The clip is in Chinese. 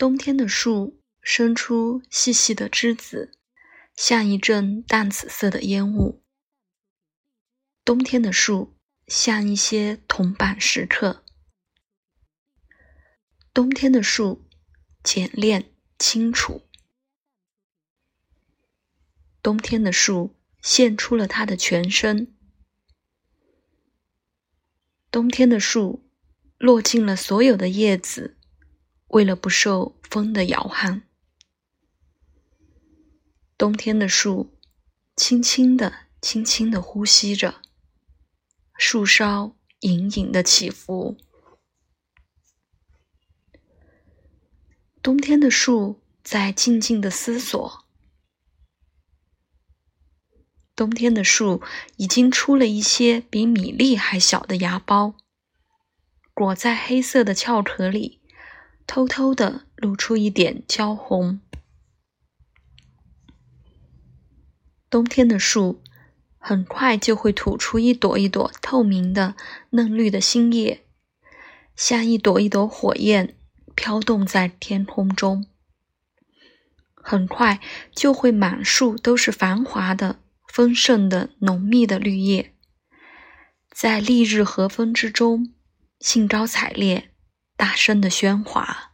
冬天的树生出细细的枝子，像一阵淡紫色的烟雾。冬天的树像一些铜板石刻。冬天的树简练清楚。冬天的树献出了它的全身。冬天的树落尽了所有的叶子，为了不受风的摇撼。冬天的树轻轻的、轻轻的呼吸着，树梢隐隐的起伏。冬天的树在静静的思索。冬天的树已经出了一些比米粒还小的芽苞，裹在黑色的壳壳里，偷偷的露出一点焦红。冬天的树很快就会吐出一朵一朵透明的嫩绿的新叶，像一朵一朵火焰。飘动在天空中，很快就会满树都是繁华的、丰盛的、浓密的绿叶，在丽日和风之中，兴高采烈、大声的喧哗。